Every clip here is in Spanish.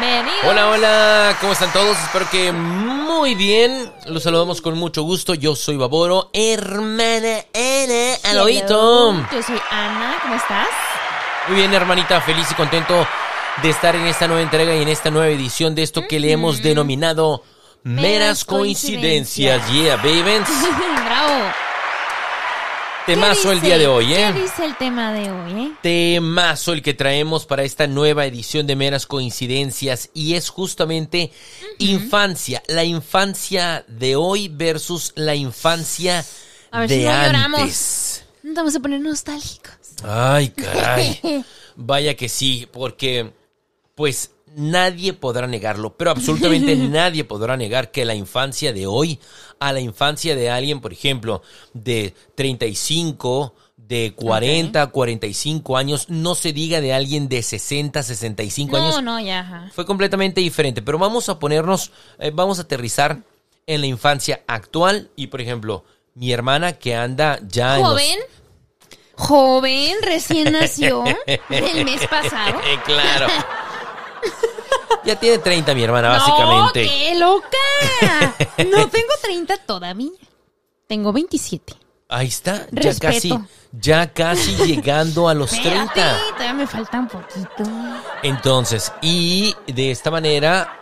Bienvenidos. Hola, hola, ¿cómo están todos? Espero que muy bien. Los saludamos con mucho gusto. Yo soy Baboro, hermana Ana, al Hello. oído. Yo soy Ana, ¿cómo estás? Muy bien, hermanita, feliz y contento de estar en esta nueva entrega y en esta nueva edición de esto que le hemos denominado Meras Meras Coincidencias. coincidencias. Yeah, babies. Temazo ¿Qué el día de hoy, ¿eh? ¿Qué dice el tema de hoy, eh? Temazo el que traemos para esta nueva edición de Meras Coincidencias y es justamente infancia, la infancia de hoy versus la infancia A ver de si no lloramos. antes. Vamos a poner nostálgicos. Ay, caray. Vaya que sí, porque pues nadie podrá negarlo, pero absolutamente nadie podrá negar que la infancia de hoy a la infancia de alguien, por ejemplo, de 35, de 40, 45 años, no se diga de alguien de 60, 65 No, años, no, ya. ajá. fue completamente diferente, pero vamos a ponernos, eh, vamos a aterrizar en la infancia actual y, por ejemplo, mi hermana que anda ya en los- Joven. Joven, recién nació el mes pasado. Claro. Ya tiene 30 mi hermana, No, básicamente. qué loca. No tengo 30 todavía. Tengo 27. Ahí está, ya Respeto. casi, ya casi llegando a los Espérate, 30. todavía me falta un poquito. Entonces, y de esta manera,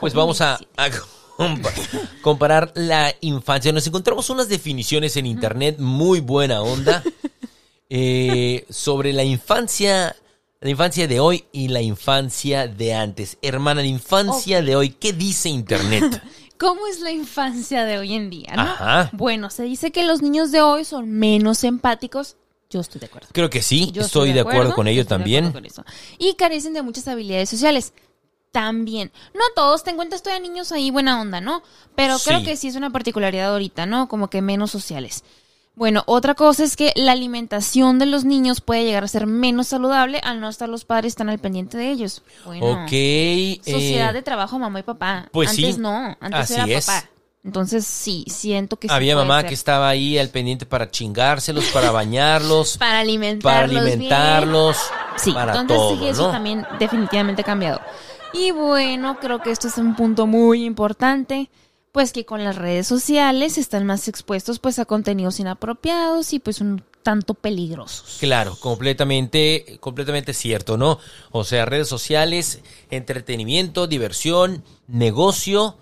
pues vamos a, 27. a compa- comparar la infancia. Nos encontramos unas definiciones en internet muy buena onda eh, sobre la infancia, la infancia de hoy y la infancia de antes. Hermana, la infancia de hoy, ¿qué dice internet? ¿Cómo es la infancia de hoy en día, no? Ajá. Bueno, se dice que los niños de hoy son menos empáticos. Yo estoy de acuerdo. Creo que sí, Yo estoy de acuerdo con ello también. acuerdo con eso. Y carecen de muchas habilidades sociales. También. No todos, ten en cuenta, estoy a niños ahí buena onda, ¿no? Pero creo Sí. que sí es una particularidad ahorita, ¿no? Como que menos sociales. Bueno, otra cosa es que la alimentación de los niños puede llegar a ser menos saludable al no estar los padres tan al pendiente de ellos. Bueno, Ok. eh, sociedad de trabajo, mamá y papá. pues antes sí, no, antes así era es. papá. Entonces sí, siento que sí Había mamá ser. que estaba ahí al pendiente para chingárselos, para bañarlos, para para alimentarlos. bien. alimentarlos, Sí, para entonces todo, sí, eso ¿no? también definitivamente ha cambiado. Y bueno, creo que esto es un punto muy importante, pues que con las redes sociales están más expuestos pues a contenidos inapropiados y pues un tanto peligrosos. Claro, completamente, completamente cierto, ¿no? O sea, redes sociales, entretenimiento, diversión, negocio,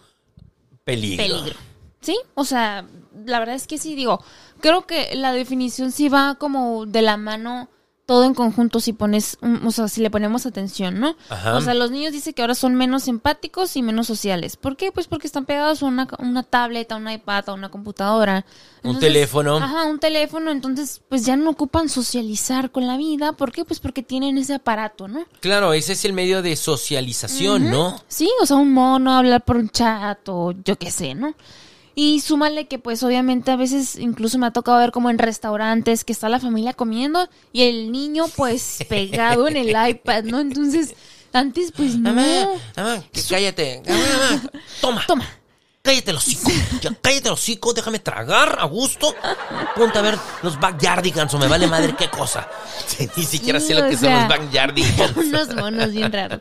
peligro. Peligro. ¿Sí? O sea, la verdad es que sí, digo, creo que la definición sí va como de la mano todo en conjunto si pones, o sea, si le ponemos atención, ¿no? Ajá. O sea, los niños dicen que ahora son menos empáticos y menos sociales. ¿Por qué? Pues porque están pegados a una, una tableta, a un iPad, a una computadora. Un teléfono. Ajá, un teléfono. Entonces, pues ya no ocupan socializar con la vida. ¿Por qué? Pues porque tienen ese aparato, ¿no? Claro, ese es el medio de socialización, ¿no? Sí, o sea, un mono, hablar por un chat o yo qué sé, ¿no? Y súmale que pues obviamente a veces incluso me ha tocado ver como en restaurantes que está la familia comiendo y el niño pues pegado en el iPad, ¿no? Entonces, antes pues no. Mamá, mamá, que cállate. Mamá, mamá, Toma. Toma. Cállate los hocico, ya cállate los hocico, déjame tragar a gusto. Ponte a ver los backyardigans o me vale madre qué cosa. Ni siquiera sé Sí, lo que son los backyardigans. Unos monos bien raros.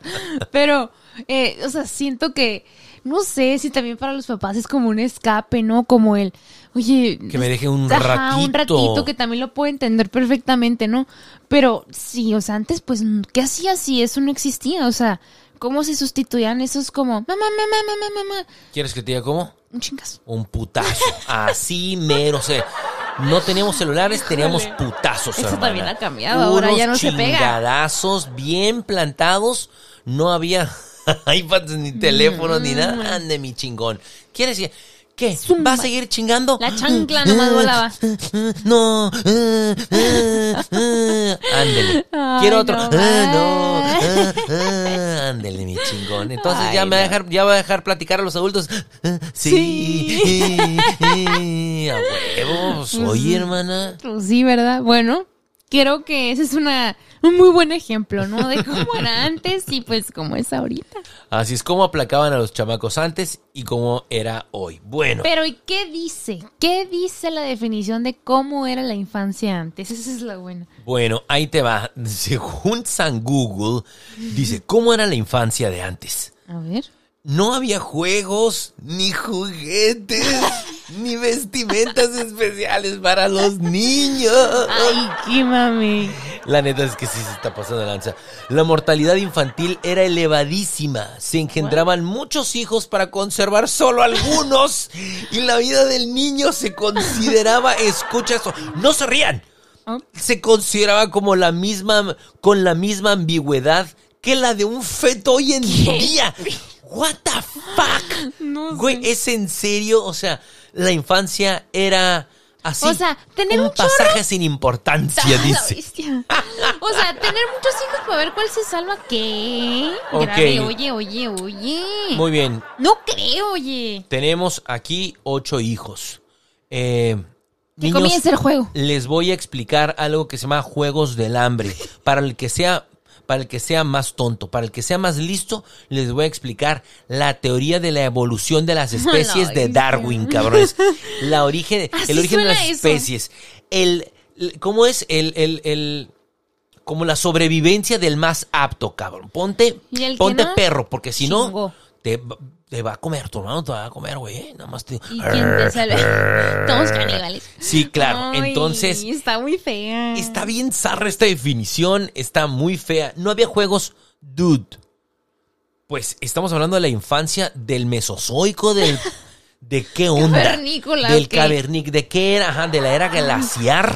Pero, eh, o sea, siento que, no sé si también para los papás es como un escape, ¿no? Como el, oye. Que me deje un ajá, un ratito. ratito que también lo puedo entender perfectamente, ¿no? Pero sí, o sea, antes, pues, ¿qué hacía si eso no existía? O sea, ¿cómo se sustituían esos como, mamá, mamá, mamá, mamá? ¿Quieres que te diga cómo? Un chingazo. Un putazo. Así mero, o sea, no teníamos celulares, teníamos putazos, Eso hermana. también ha cambiado, ahora ya no se pega. bien plantados, no había iPads ni teléfonos ni nada. Ande mi chingón. ¿Quieres que ¿Qué? Zumba. ¿Va a seguir chingando? La chancla nomás volaba. No. Ándele. Quiero otro. no Ah, no. Ah, ah. Ándele, mi chingón. Entonces Ay, ya me va a no. dejar, ya va a dejar platicar a los adultos. Ah, Sí. A huevo. Soy hermana. Pues sí, ¿verdad? Bueno, creo que ese es una, un muy buen ejemplo, ¿no? De cómo era antes y pues cómo es ahorita. Así es como aplacaban a los chamacos antes y cómo era hoy. Bueno, Pero ¿y qué dice? ¿Qué dice la definición de cómo era la infancia antes? Esa es la buena. bueno, ahí te va. Según San Google, dice, ¿cómo era la infancia de antes? A ver. No había juegos, ni juguetes, ni vestimentas especiales para los niños. Ay, qué mami. La neta es que sí se está pasando de lanza. La mortalidad infantil era elevadísima. Se engendraban muchos hijos para conservar solo algunos. Y la vida del niño se consideraba, escucha eso, no se rían. Oh. Se consideraba como la misma, con la misma ambigüedad que la de un feto hoy en día. What the fuck? No Güey, sé. ¿es en serio? O sea, la infancia era así. O sea, tener un un chorro- pasaje sin importancia, Ah, dice. O sea, tener muchos hijos para ver cuál se salva. ¿Qué? Ok. Grave, oye, oye, oye. Muy bien, No creo, oye. tenemos aquí ocho hijos. Eh, Que comience el juego. les voy a explicar algo que se llama juegos del hambre. Para el que sea, para el que sea más tonto, para el que sea más listo, les voy a explicar la teoría de la evolución de las especies de. Darwin, cabrones. La origen, Así el origen de las eso. especies. El, el- ¿cómo es? El, el, el, como la sobrevivencia del más apto, cabrón. Ponte, ¿Y el que ponte no? perro, porque si no. Te, va- te va a comer, tu hermano te va a comer, güey. eh, Nada más te. ¿Y quién te salva? Todos caníbales. Sí, claro. Ay, Entonces, Está muy fea. está bien zarra esta definición, está muy fea. No había juegos, dude. Pues estamos hablando de la infancia del mesozoico, del. ¿De qué onda? Cavernícola, Del ¿o qué? cavernic, ¿de qué era? Ajá, de la era glaciar.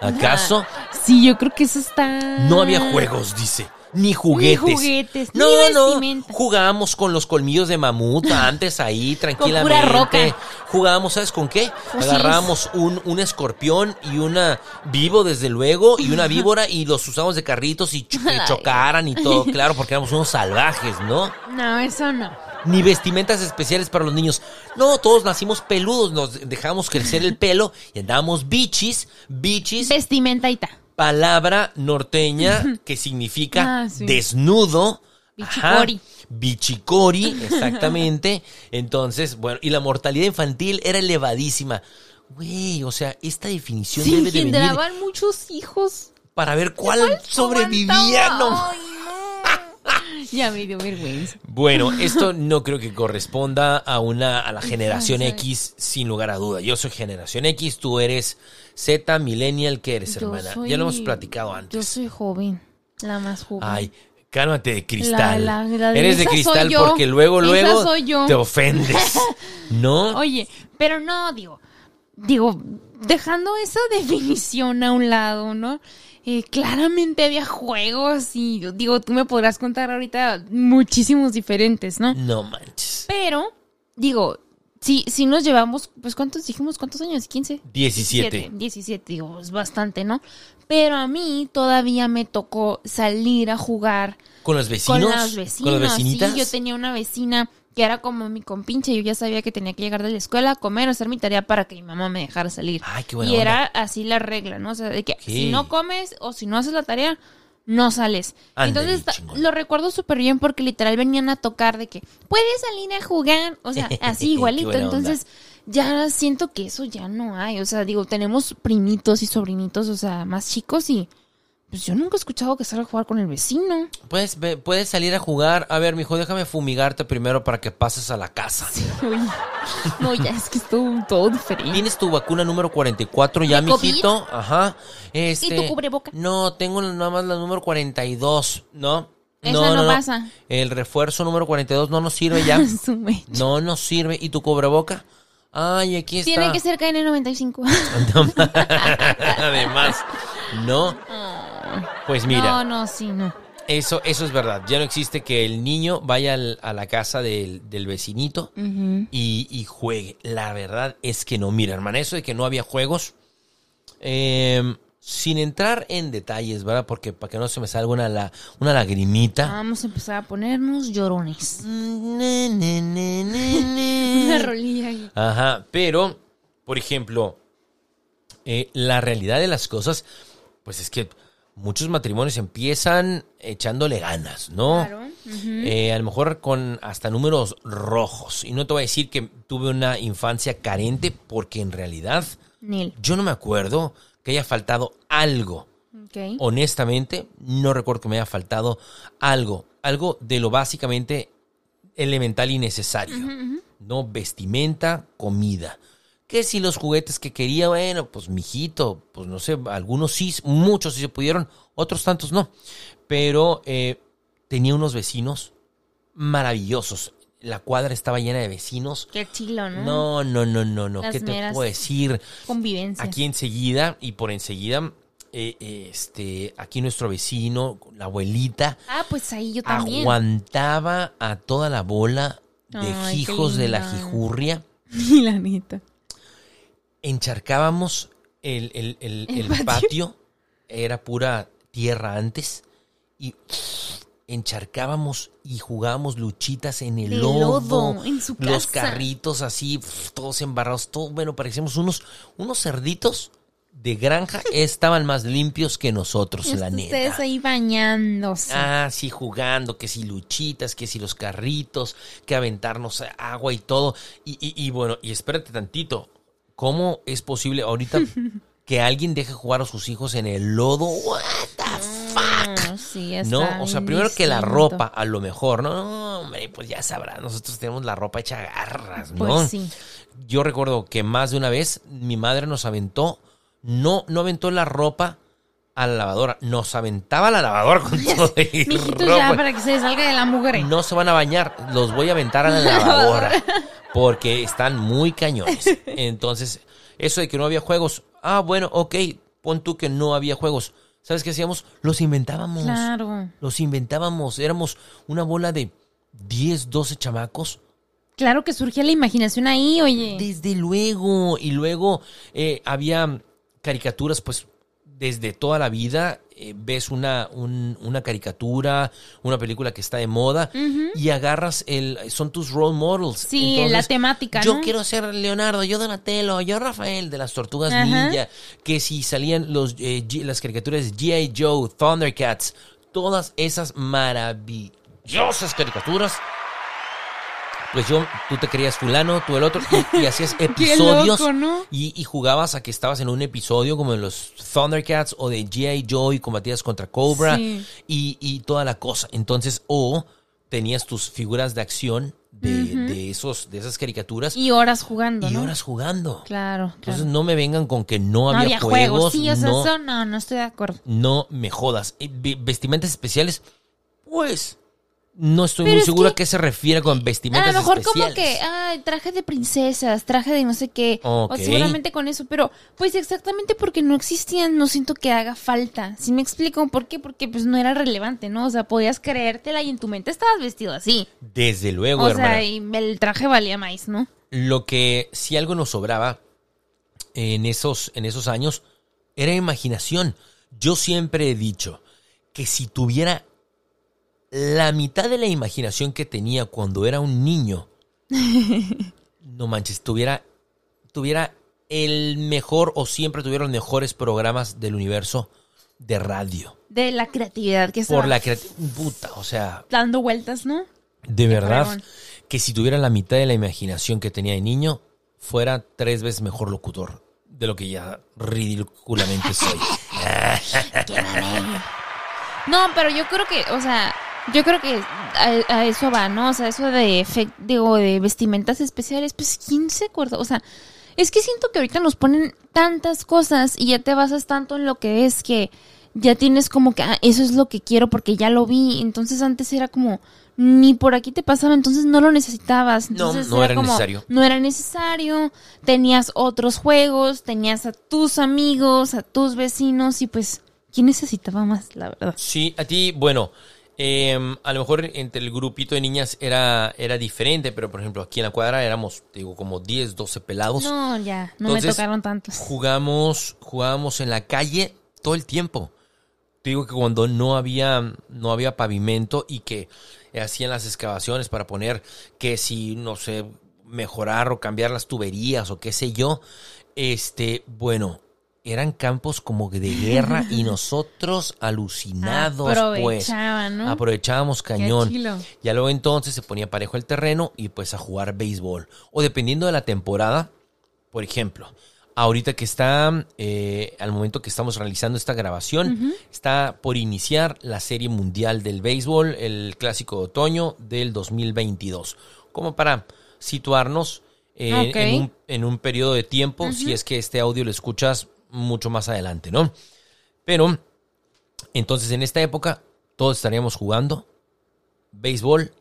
¿Acaso? Sí, yo creo que eso está. No había juegos, dice. Ni juguetes. juguetes, ni No, no. vestimenta. Jugábamos con los colmillos de mamut antes ahí, tranquilamente. pura roca. Jugábamos, ¿sabes con qué? Fusiles. Agarrábamos un, un escorpión y una vivo, desde luego, y una víbora y los usamos de carritos y cho- que Ay. chocaran y todo. Claro, porque éramos unos salvajes, ¿no? No, eso no. Ni vestimentas especiales para los niños. No, todos nacimos peludos, nos dejamos crecer el pelo y andábamos bichis, bichis Vestimenta y ta. Palabra norteña que significa Ah, sí. desnudo. Bichicori. Ajá, bichicori, exactamente. Entonces, bueno, y la mortalidad infantil era elevadísima. Güey, o sea, esta definición Sí, debe de venir engendraban muchos hijos. para ver cuál sobrevivía. No. Ay, no. Ya me dio vergüenza. Bueno, esto no creo que corresponda a una a la generación. X sin lugar a duda. Yo soy generación X, tú eres Z, millennial, ¿qué eres, Yo hermana? soy- Ya lo hemos platicado Yo antes. soy joven. La más joven. Ay, cálmate de cristal. La- la- la- Eres de cristal yo. porque luego, luego yo. te ofendes. ¿No? Oye, pero no, digo, digo, dejando esa definición a un lado, ¿no? Eh, claramente había juegos y digo, tú me podrás contar ahorita muchísimos diferentes, ¿no? No manches. Pero, digo, si, si nos llevamos, pues ¿cuántos dijimos? ¿Cuántos años? ¿15? 17. 17, digo, es bastante, ¿no? Pero a mí todavía me tocó salir a jugar ¿Con los vecinos? con las vecinas. ¿Con las vecinitas? Sí, yo tenía una vecina que era como mi compinche. Yo ya sabía que tenía que llegar de la escuela, comer, hacer mi tarea para que mi mamá me dejara salir. Ay, qué buena y onda. era así la regla, ¿no? O sea, de que Ok. si no comes o si no haces la tarea, no sales. Ándale, Entonces chingón. lo recuerdo súper bien porque literal venían a tocar de que puedes salir a jugar. O sea, así Qué igualito. Entonces ya siento que eso ya no hay. O sea, digo, tenemos primitos y sobrinitos, o sea, más chicos y pues yo nunca he escuchado que salga a jugar con el vecino. Puedes, puedes salir a jugar. A ver, mijo, déjame fumigarte primero para que pases a la casa. Uy, no, ya es que es todo, todo diferente. ¿Tienes tu vacuna número 44 ya, mijito? Ajá. Este, ¿Y tu cubreboca? No, tengo nada más la número 42, ¿no? Esa no pasa. El refuerzo número 42 no nos sirve ya. No nos sirve. ¿Y tu cubreboca? Ay, aquí está. Tiene que ser KN95. Además, no. Pues mira, No, no, sí, no. eso, eso es verdad. Ya no existe que el niño vaya al- a la casa del, del vecinito y, y juegue. La verdad es que no. Mira, hermana, eso de que no había juegos. eh, sin entrar en detalles, ¿verdad? Porque para que no se me salga una, la- una lagrimita. Vamos a empezar a ponernos llorones. Ne, ne, ne, ne, Una rolilla ahí. Ajá, pero, por ejemplo, eh, la realidad de las cosas pues es que muchos matrimonios empiezan echándole ganas, ¿no? Claro. Eh, a lo mejor con hasta números rojos. Y no te voy a decir que tuve una infancia carente, porque en realidad Neil. yo no me acuerdo que haya faltado algo. Honestamente, no recuerdo que me haya faltado algo. Algo de lo básicamente elemental y necesario. No vestimenta, comida. Que si los juguetes que quería, bueno, pues mijito, pues no sé, algunos sí, muchos sí se pudieron, otros tantos no. Pero eh, tenía unos vecinos maravillosos. La cuadra estaba llena de vecinos. Qué chilo, ¿no? No, no, no, no, no. Las ¿Qué te puedo decir? Convivencia. Aquí enseguida, y por enseguida, eh, eh, este, aquí nuestro vecino, la abuelita, Ah, pues ahí yo también. aguantaba a toda la bola de Ay, hijos de la jijurria. la neta. Encharcábamos el, el- el- patio. patio. era pura tierra antes, y encharcábamos y jugábamos luchitas en el De lodo, lodo, en su los casa. carritos así, todos embarrados, todo, bueno, parecíamos unos, unos cerditos de granja, estaban más limpios que nosotros, la Ustedes neta. ahí bañándose. Ah, sí, jugando, que si luchitas, que si los carritos, que aventarnos agua y todo. Y, y- y bueno, y espérate tantito. ¿Cómo es posible ahorita que alguien deje jugar a sus hijos en el lodo? What the fuck? No, sí, está No, o sea, primero que la ropa, a lo mejor, no, no, hombre, pues ya sabrás, nosotros tenemos la ropa hecha garras, ¿no? Pues sí. Yo recuerdo que más de una vez mi madre nos aventó, no, no aventó la ropa a la lavadora, nos aventaba la lavadora con todo y Mijitos, ropa. ya para que se salga de la mugre. No se van a bañar, los voy a aventar a la lavadora porque están muy cañones. Entonces, eso de que no había juegos, ah, bueno, ok, pon tú que no había juegos. ¿Sabes qué hacíamos? Los inventábamos. Claro. Los inventábamos. Éramos una bola de 10, 12 chamacos. Claro que surgía la imaginación ahí, oye. Desde luego. Y luego eh, había caricaturas, pues, desde toda la vida. eh, ves una, un- una caricatura, una película que está de moda y agarras el... Son tus role models. Sí, la temática, Yo ¿no? quiero ser Leonardo, yo Donatello, yo Rafael de las Tortugas Ajá. Ninja. Que si salían los, eh, las caricaturas de G.I. Joe, Thundercats, todas esas maravillosas caricaturas. Pues yo, tú te creías fulano, tú el otro, y, y hacías episodios. loco, ¿no? y, y jugabas a que estabas en un episodio como en los Thundercats o de G.I. Joe y combatías contra Cobra Sí. y, y toda la cosa. Entonces, o tenías tus figuras de acción de, de esos, de esas caricaturas y, Y horas jugando, ¿no? horas jugando. Claro, Entonces no me vengan con que no, No había, había juegos. juegos. Sí, o sea, no, eso no, no estoy de acuerdo. no me jodas. Eh, ve- Vestimentas especiales, pues no estoy Pero muy es seguro que- a qué se refiere con A vestimentas lo mejor especiales. como que, ay, traje de princesas, traje de no sé qué. O seguramente con eso, pero pues exactamente porque no existían, no siento que haga falta. Si me explico por qué? Porque pues no era relevante, ¿no? O sea, podías creértela y en tu mente estabas vestido así. Desde luego, o hermana. sea, y el traje valía más, ¿no? Lo que si algo nos sobraba en esos, en esos años era imaginación. Yo siempre he dicho que si tuviera la mitad de la imaginación que tenía cuando era un niño, no manches, tuviera, tuviera el mejor o siempre tuviera los mejores programas del universo de radio. De la creatividad que estaba Por la creatividad. Puta, o sea, dando vueltas, ¿no? de verdad que si tuviera la mitad de la imaginación que tenía de niño, fuera tres veces mejor locutor de lo que ya ridículamente soy. No, pero yo creo que, o sea, yo creo que a, a eso va, ¿no? O sea, eso de, efec- digo, de vestimentas especiales, pues ¿quién se acuerda? O sea, es que siento que ahorita nos ponen tantas cosas y ya te basas tanto en lo que es que ya tienes como que, ah, eso es lo que quiero porque ya lo vi. Entonces antes era como, ni por aquí te pasaba, entonces no lo necesitabas. No, no era como, necesario. No era necesario, tenías otros juegos, tenías a tus amigos, a tus vecinos y pues, ¿quién necesitaba más, la verdad? Sí, a ti, bueno, em, a lo mejor entre el grupito de niñas era, era diferente, pero por ejemplo aquí en la cuadra éramos, digo, como 10, 12 pelados. No, ya, no Entonces, me tocaron tantos. Jugamos, jugábamos en la calle todo el tiempo. Te digo que cuando no había, no había pavimento y que hacían las excavaciones para poner que si, no sé, mejorar o cambiar las tuberías o qué sé yo, este, bueno, eran campos como de guerra y nosotros alucinados, pues. Aprovechaban, ¿no? Aprovechábamos cañón. Ya luego entonces se ponía parejo el terreno y pues a jugar béisbol. O dependiendo de la temporada, por ejemplo, ahorita que está, eh, al momento que estamos realizando esta grabación, está por iniciar la Serie Mundial del Béisbol, el Clásico de Otoño del 2022. Como para situarnos eh, en, un, en un periodo de tiempo, si es que este audio lo escuchas mucho más adelante, ¿no? Pero, entonces en esta época, todos estaríamos jugando béisbol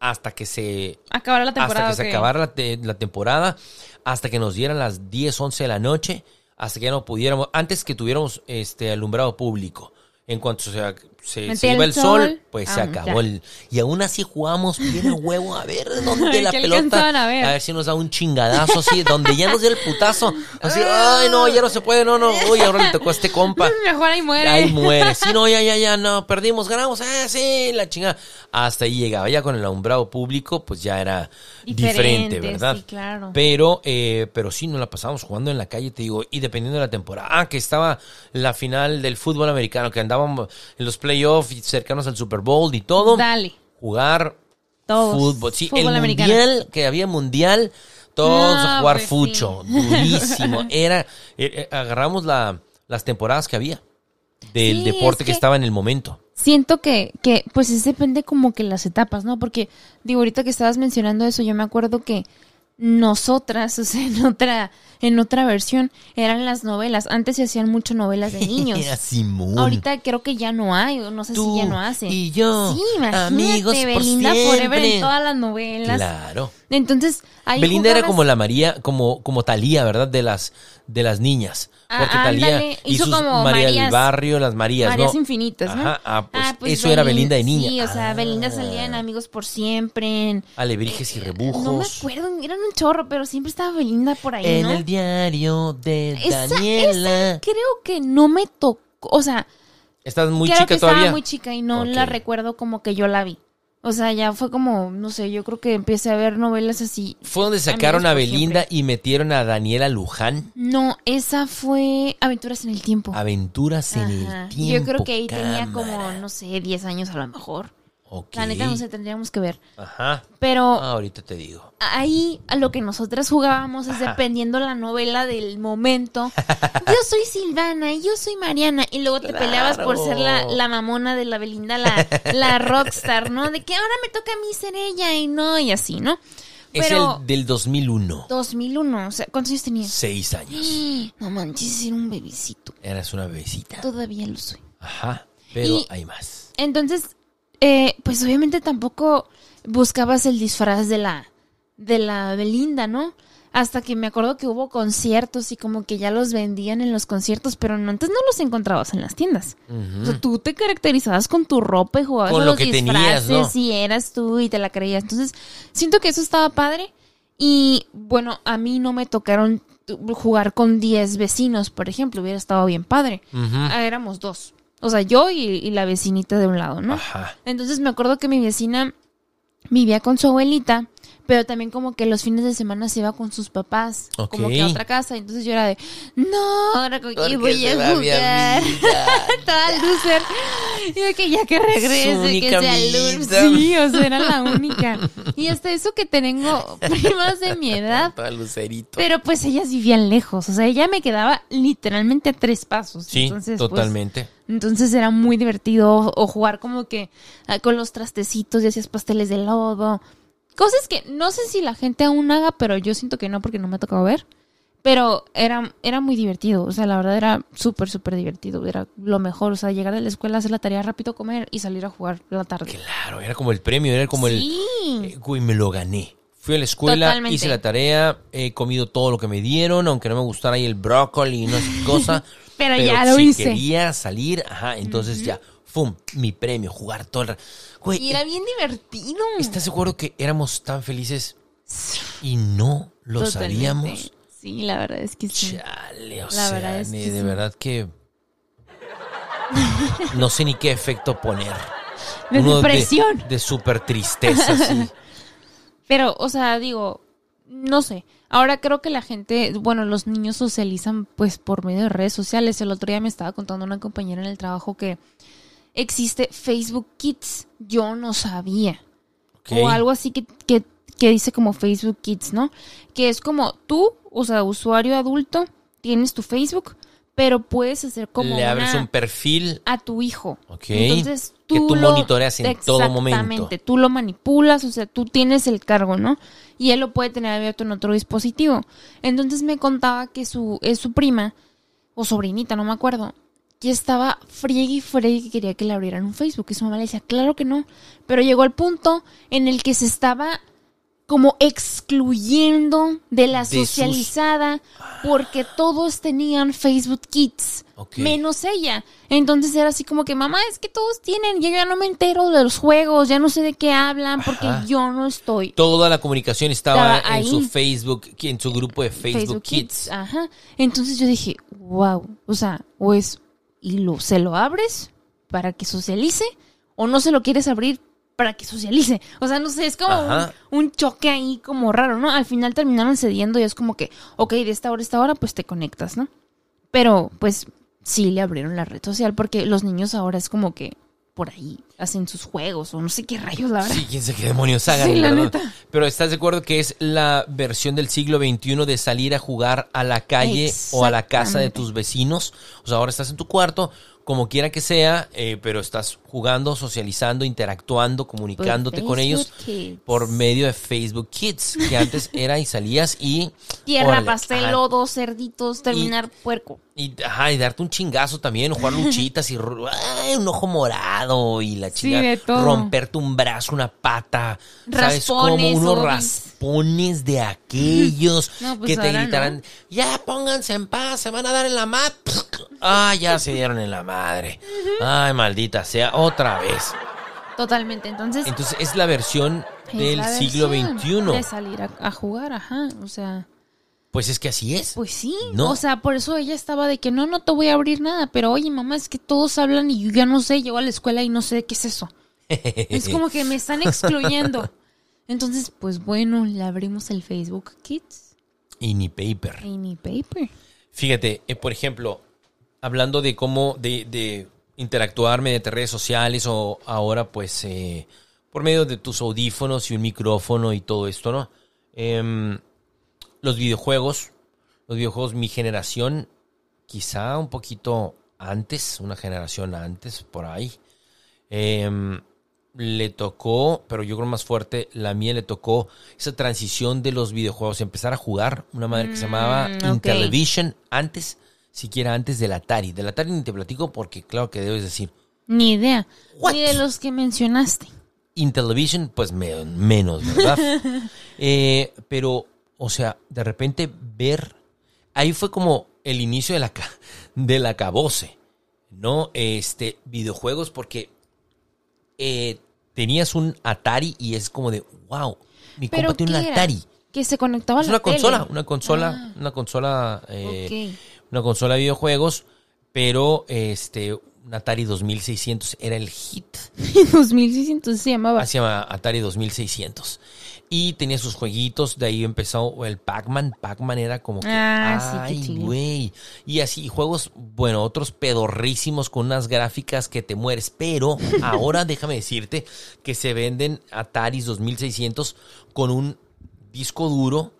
hasta que se Acabará la temporada. hasta que acabara la, te- la temporada, hasta que nos dieran las 10, 11 de la noche, hasta que ya no pudiéramos, antes que tuviéramos este alumbrado público. En cuanto se, se, se iba el sol, sol, pues se ah, acabó el... Y aún así jugábamos bien a huevo a ver dónde la ¿Qué pelota... a ver? si nos da un chingadazo así, donde ya nos dio el putazo. Así, ay, no, ya no se puede, no, no. Uy, ahora le tocó a este compa. Mejor ahí muere. Ahí muere. Sí, no, ya, ya, ya, no, perdimos, ganamos, ah, sí, la chingada. Hasta ahí llegaba. Ya con el alumbrado público, pues ya era diferente, Diferente, ¿verdad? sí, claro. Pero, eh, pero sí, nos la pasábamos jugando en la calle, te digo, y dependiendo de la temporada. Ah, que estaba la final del fútbol americano, que andábamos en los playoffs y cercanos al Super Bowl y todo. Dale. Jugar Todos. fútbol. Sí, Fútbol el americano. mundial, que había mundial, todos a jugar pues, fucho, sí. durísimo. Era, eh, eh, agarramos la, las temporadas que había del Sí, deporte es que, que- estaba en el momento. Siento que, que, pues es depende como que las etapas, ¿no? Porque, digo, ahorita que estabas mencionando eso, yo me acuerdo que nosotras, o sea, en otra, en otra versión, eran las novelas. Antes se hacían mucho novelas de niños. Era Simón. Ahorita creo que ya no hay, no sé Tú si ya no hacen. y yo, Sí, imagínate, amigos por Belinda Forever siempre. en todas las novelas. Claro. Entonces, ahí Belinda era como la María, como, como Talía, ¿verdad? De las, de las niñas. Ah, Porque Talía ándale, hizo sus como María del Marías- Barrio, las Marías, Marías ¿no? infinitas, ¿no? Ajá, ah, pues, Ah, pues eso era Belin- Belinda de niña. Sí, o sea, Ah. Belinda salía en Amigos por Siempre, en... Alebrijes y rebujos. No me acuerdo, eran un chorro, pero siempre estaba Belinda por ahí, En ¿no? el diario de Esa- Daniela. esa creo que no me tocó, o sea, ¿Estás muy creo chica que todavía? estaba muy chica y no la recuerdo como que yo la vi. O sea, ya fue como, no sé, yo creo que empecé a ver novelas así. Fue donde sacaron a Belinda siempre. y metieron a Daniela Luján. No, esa fue Aventuras en el Tiempo. Aventuras en el tiempo. Yo creo que ahí tenía como, no sé, 10 años a lo mejor. La neta no sé, tendríamos que ver. Ajá. Pero Ah, ahorita te digo. ahí a lo que nosotras jugábamos es Ajá. dependiendo la novela del momento. Yo soy Silvana y yo soy Mariana. Y luego te peleabas por ser la, la mamona de la Belinda, la, la rockstar, ¿no? De que ahora me toca a mí ser ella y no, y así, ¿no? Es el del 2001. 2001, o sea, ¿cuántos años tenías? Seis años. No manches, era un bebecito. Eras una bebecita. Todavía lo soy. Ajá. Pero Y- hay más. Entonces, eh, pues obviamente tampoco buscabas el disfraz de la, de la Belinda, ¿no? Hasta que me acuerdo que hubo conciertos y como que ya los vendían en los conciertos, pero no, antes no los encontrabas en las tiendas. O sea, tú te caracterizabas con tu ropa y jugabas Con a lo los que tenías, disfraces ¿no? y eras tú y te la creías. Entonces, siento que eso estaba padre. Y bueno, a mí no me tocaron jugar con 10 vecinos, por ejemplo, hubiera estado bien padre. Ah, éramos dos. O sea, yo y, y la vecinita de un lado, ¿no? Ajá. Entonces me acuerdo que mi vecina vivía con su abuelita, pero también como que los fines de semana se iba con sus papás, como que a otra casa. Entonces yo era de, no, ahora con quién voy a jugar. Toda loser. Y de que ya que regrese, que sea loser. Sí, o sea, era la única. Y hasta eso que tengo primas de mi edad. Para Lucerito. Pero pues ellas vivían lejos, o sea, ella me quedaba literalmente a tres pasos. sí, Entonces, pues, totalmente. entonces era muy divertido o, o jugar como que ah, con los trastecitos y hacías pasteles de lodo. Cosas que no sé si la gente aún haga, pero yo siento que no porque no me ha tocado ver. Pero era, era muy divertido, o sea, la verdad era súper, súper divertido. Era lo mejor, o sea, llegar de la escuela, hacer la tarea rápido, comer y salir a jugar la tarde. Claro, era como el premio, era como el... sí. Eh, Güey, me lo gané. Fui a la escuela, Totalmente. hice la tarea, he comido todo lo que me dieron, aunque no me gustara ahí el brócoli y no sé qué cosa. Pero ya lo si hice. quería salir, ajá, entonces ya, ¡fum! Mi premio, jugar todo el ra- Güey, Y era bien divertido. ¿estás de acuerdo que éramos tan felices y no lo Totalmente. sabíamos? Sí, la verdad es que sí. Chale, o La sea, verdad es ne- que de sí. verdad que no sé ni qué efecto poner. De Uno depresión. De, súper tristeza, sí. Pero, o sea, digo, no sé. Ahora creo que la gente, bueno, los niños socializan pues por medio de redes sociales. El otro día me estaba contando una compañera en el trabajo que existe Facebook Kids. Yo no sabía. O algo así que, que, que dice como Facebook Kids, ¿no? Que es como tú, o sea, usuario adulto, tienes tu Facebook, pero puedes hacer como Le abres una- un perfil. a tu hijo. Ok. Entonces tú, Que tú lo- monitoreas en todo momento. Exactamente, tú lo manipulas, o sea, tú tienes el cargo, ¿no? Y él lo puede tener abierto en otro dispositivo. Entonces me contaba que su, es su prima, o sobrinita, no me acuerdo, que estaba friegue y friegue que quería que le abrieran un Facebook. Y su mamá le decía, claro que no. Pero llegó al punto en el que se estaba como excluyendo de la De sus- socializada porque todos tenían Facebook Kids, menos ella. Entonces era así como que, mamá, es que todos tienen, yo ya no me entero de los juegos, ya no sé de qué hablan porque Ajá. yo no estoy. Toda la comunicación estaba, Estaba en su. Facebook, en su grupo de Facebook, Kids. Ajá. Entonces yo dije, wow, o sea, o es, y lo, se lo abres para que socialice, o no se lo quieres abrir para que socialice. O sea, no sé, es como un, un choque ahí como raro, ¿no? Al final terminaron cediendo y es como que, ok, de esta hora a esta hora, pues te conectas, ¿no? Pero, pues, sí le abrieron la red social porque los niños ahora es como que por ahí hacen sus juegos o no sé qué rayos, la verdad. Sí, quién sabe qué demonios hagan, Sí, la ¿verdad? neta. Pero ¿estás de acuerdo que es la versión del siglo XXI de salir a jugar a la calle o a la casa de tus vecinos? O sea, ahora estás en tu cuarto, como quiera que sea, eh, pero estás jugando, socializando, interactuando, comunicándote con ellos Kids. por medio de Facebook Kids, que antes era y salías y... Tierra, órale, pastel, ajá, lodo, cerditos, terminar puerco. Y, ajá, y darte un chingazo también, o jugar luchitas y ay, un ojo morado y la Sí, chinga, de todo. romperte un brazo, una pata, ¿sabes? Como Raspones, unos obis. raspones de aquellos No, pues que te gritarán, no. ya pónganse en paz, se van a dar en la madre. Ah, ya se dieron en la madre. Ay, maldita sea, otra vez. Totalmente. Entonces, Entonces es la versión es del la siglo versión De XXI. salir a, a jugar, ajá. O sea, Pues es que así es. pues sí. No. O sea, por eso ella estaba de que no, no te voy a abrir nada. Pero oye, mamá, es que todos hablan y yo ya no sé. Llego a la escuela y no sé qué es eso. Es como que me están excluyendo. Entonces, pues bueno, le abrimos el Facebook Kids. y ni paper. Y mi paper. Fíjate, eh, por ejemplo, hablando de cómo de, de interactuar mediante redes sociales o ahora pues eh, por medio de tus audífonos y un micrófono y todo esto, ¿no? Em, los videojuegos, los videojuegos, mi generación, quizá un poquito antes, una generación antes, por ahí, em, le tocó, pero yo creo más fuerte, la mía le tocó esa transición de los videojuegos, empezar a jugar una madre que se llamaba Mm, ok. Intellivision, antes, siquiera antes del Atari. Del Atari ni te platico porque claro que debes decir, Ni idea. What? Ni de los que mencionaste. Intellivision, pues me- menos, ¿verdad? Eh, pero, o sea, de repente ver, ahí fue como el inicio de la, de la cabose, ¿no? Este, videojuegos, porque eh, tenías un Atari y es como de, wow, mi ¿Pero compa tiene un era? Atari. Que se conectaba a Es la una consola, una consola, Ah. una consola, eh. Una consola de videojuegos, pero este, un Atari 2600 era el hit. 2600 se llamaba. Así se llama Atari 2600. Y tenía sus jueguitos, de ahí empezó el Pac-Man. Pac-Man era como que, Ah, sí, ay, güey. Y así, juegos, bueno, otros pedorrísimos con unas gráficas que te mueres. Pero ahora déjame decirte que se venden Ataris 2600 con un disco duro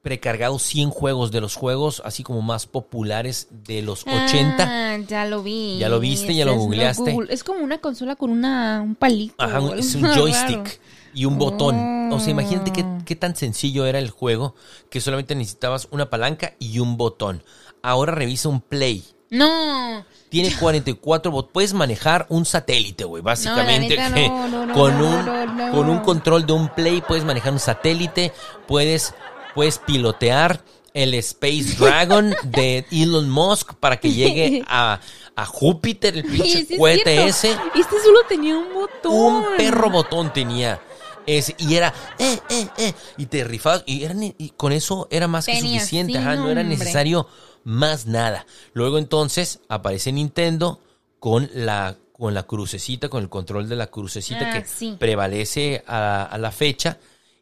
y precargados 100 juegos de los juegos así como más populares de los 80. Ah, ya lo vi. ¿Ya lo viste? ¿Ya lo googleaste? Google. Es como una consola con una, un palito. Ajá, es un joystick y un botón. O sea, imagínate qué, Oh. qué tan sencillo era el juego que solamente necesitabas una palanca y un botón. Ahora revisa un Play. No. Tiene 44 botones. Puedes manejar un satélite, güey. Básicamente. que no, no, no, con, un, con un control de un Play puedes manejar un satélite. Puedes, puedes pilotear el Space Dragon de Elon Musk para que llegue a, a Júpiter, el pinche sí cohete ese. Este solo tenía un botón. Un perro botón tenía. Ese, y era, eh, eh, eh, y te rifabas, y, era ne- y con eso era más que suficiente, sí, ajá, no era necesario más nada. Luego entonces aparece Nintendo con la, con la crucecita, con el control de la crucecita Ah, que sí. prevalece a, a la fecha,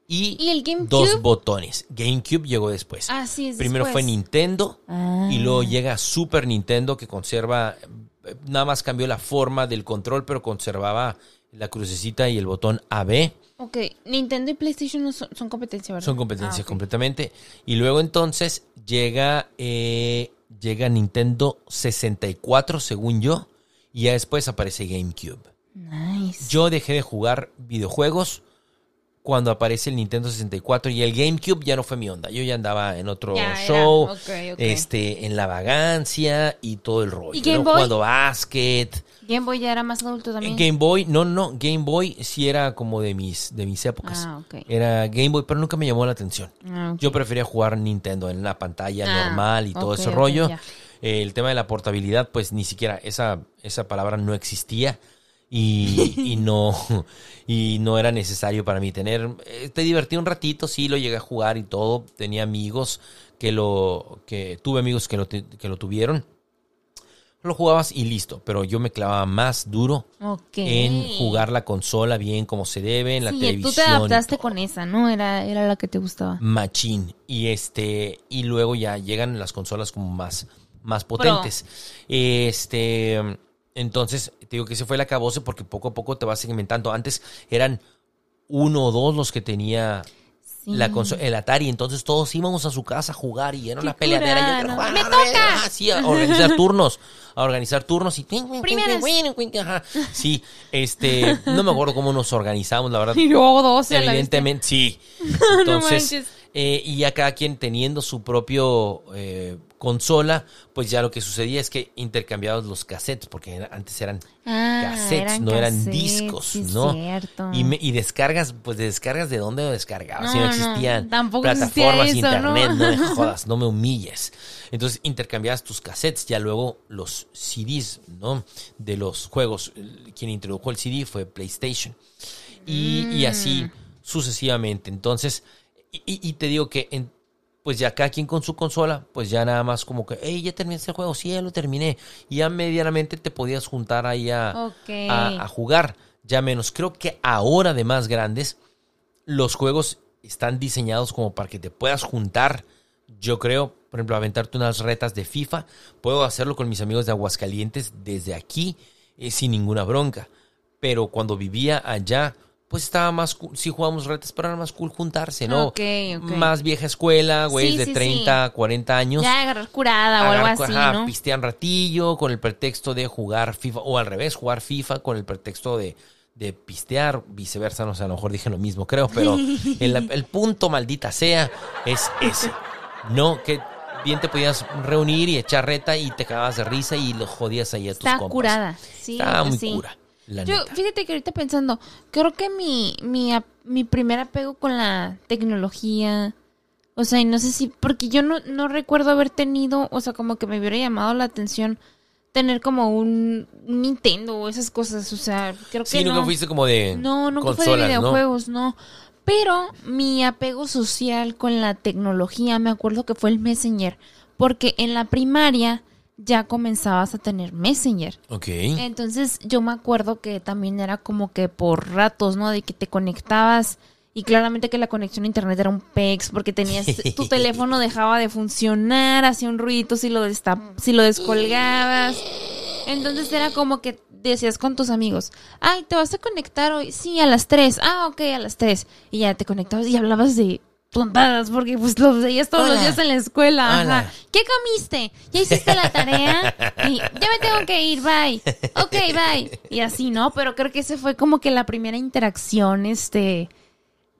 y, ¿Y el GameCube? dos botones. GameCube llegó después. Ah, sí, es Primero fue. Nintendo Ah. y luego llega Super Nintendo que conserva, eh, nada más cambió la forma del control, pero conservaba la crucecita y el botón AB. Ok, Nintendo y PlayStation no son, son competencia, ¿verdad? Son competencias Ah, completamente. Y luego entonces llega, eh, llega Nintendo 64, según yo, y ya después aparece GameCube. Nice. Yo dejé de jugar videojuegos cuando aparece el Nintendo 64 y el GameCube ya no fue mi onda. Yo ya andaba en otro Ya show, este, en la vagancia y todo el rollo. ¿Y Game ¿no? Boy? Jugando básquet. Game Boy ya era más adulto también. Game Boy, no, no, Game Boy sí era como de mis, de mis épocas. Ah. Era Game Boy, pero nunca me llamó la atención. Ah. Yo prefería jugar Nintendo en la pantalla Ah, normal y todo ese rollo. ya. El tema de la portabilidad, pues ni siquiera esa, esa palabra no existía y, y no y no era necesario para mí tener. eh, te divertí un ratito, sí, lo llegué a jugar y todo. Tenía amigos que lo que tuve amigos que lo, que lo tuvieron. Lo jugabas y listo, pero yo me clavaba más duro en jugar la consola bien como se debe, en la sí, televisión. tú te adaptaste con esa, ¿no? Era, era la que te gustaba. machín y este y luego ya llegan las consolas como más más potentes este entonces te digo que ese fue el acabose porque poco a poco te vas segmentando antes eran uno o dos los que tenía Sí. la el Atari, entonces todos íbamos a su casa a jugar y era una peleadera. Yo ¡Me toca! ajá, sí, a organizar turnos, a organizar turnos y. Sí, este, no me acuerdo cómo nos organizamos, la verdad. Y luego 12 a la vez. Evidentemente, sí. Entonces. Eh, y ya cada quien teniendo su propio eh, consola, pues ya lo que sucedía es que intercambiabas los cassettes, porque antes eran Ah, cassettes, no eran discos, sí, ¿no? cierto. Y, me- y descargas, pues de descargas de dónde lo descargabas. si No, no no, existían existía plataformas, eso, internet, ¿no? no me jodas, no me humilles. Entonces intercambiabas tus cassettes, ya luego los CDs, ¿no? De los juegos. Quien introdujo el CD fue PlayStation. Y, y así Mm. sucesivamente. Entonces, y, y- y te digo que en- pues ya cada quien con su consola, pues ya nada más como que, hey, ya terminaste el juego, sí, ya lo terminé. Y ya medianamente te podías juntar ahí a, a jugar, ya menos. Creo que ahora de más grandes, los juegos están diseñados como para que te puedas juntar. Yo creo, por ejemplo, aventarte unas retas de FIFA. Puedo hacerlo con mis amigos de Aguascalientes desde aquí, eh, sin ninguna bronca. Pero cuando vivía allá, pues estaba más cool. Sí jugábamos retas, pero era más cool juntarse, ¿no? Ok, ok. Más vieja escuela, güey, Sí, de sí, 30, 40 años Ya agarrar curada o algo así, ajá, ¿no? pistean ratillo con el pretexto de jugar FIFA, o al revés, jugar FIFA con el pretexto de, de pistear, viceversa, no sé, a lo mejor dije lo mismo, creo, pero el, el punto, maldita sea, es ese. No, que bien te podías reunir y echar reta y te cagabas de risa y los jodías ahí a tus Está compas. curada. Sí, Estaba muy sí. cura, la Yo, neta. fíjate que ahorita pensando, creo que mi, mi, mi primer apego con la tecnología, o sea, y no sé si, porque yo no, no recuerdo haber tenido, o sea, como que me hubiera llamado la atención tener como un, un Nintendo o esas cosas, o sea, creo que Sí, nunca no. fuiste como de No, nunca fue de ¿no? videojuegos, no. Pero mi apego social con la tecnología, me acuerdo que fue el Messenger, porque en la primaria ya comenzabas a tener Messenger. Ok. Entonces yo me acuerdo que también era como que por ratos, ¿no? De que te conectabas y claramente que la conexión a internet era un pex porque tenías tu teléfono dejaba de funcionar, hacía un ruido si lo destap- si lo descolgabas. Entonces era como que decías con tus amigos, ay, ¿te vas a conectar hoy? Sí, a las 3. Ah, ok, a las 3. Y ya te conectabas y hablabas de tontadas porque pues los veías todos los días en la escuela. Ajá. ¿Qué comiste? ¿Ya hiciste la tarea? Y ya me tengo que ir, bye. Ok, bye. Y así, ¿no? Pero creo que ese fue como que la primera interacción, este,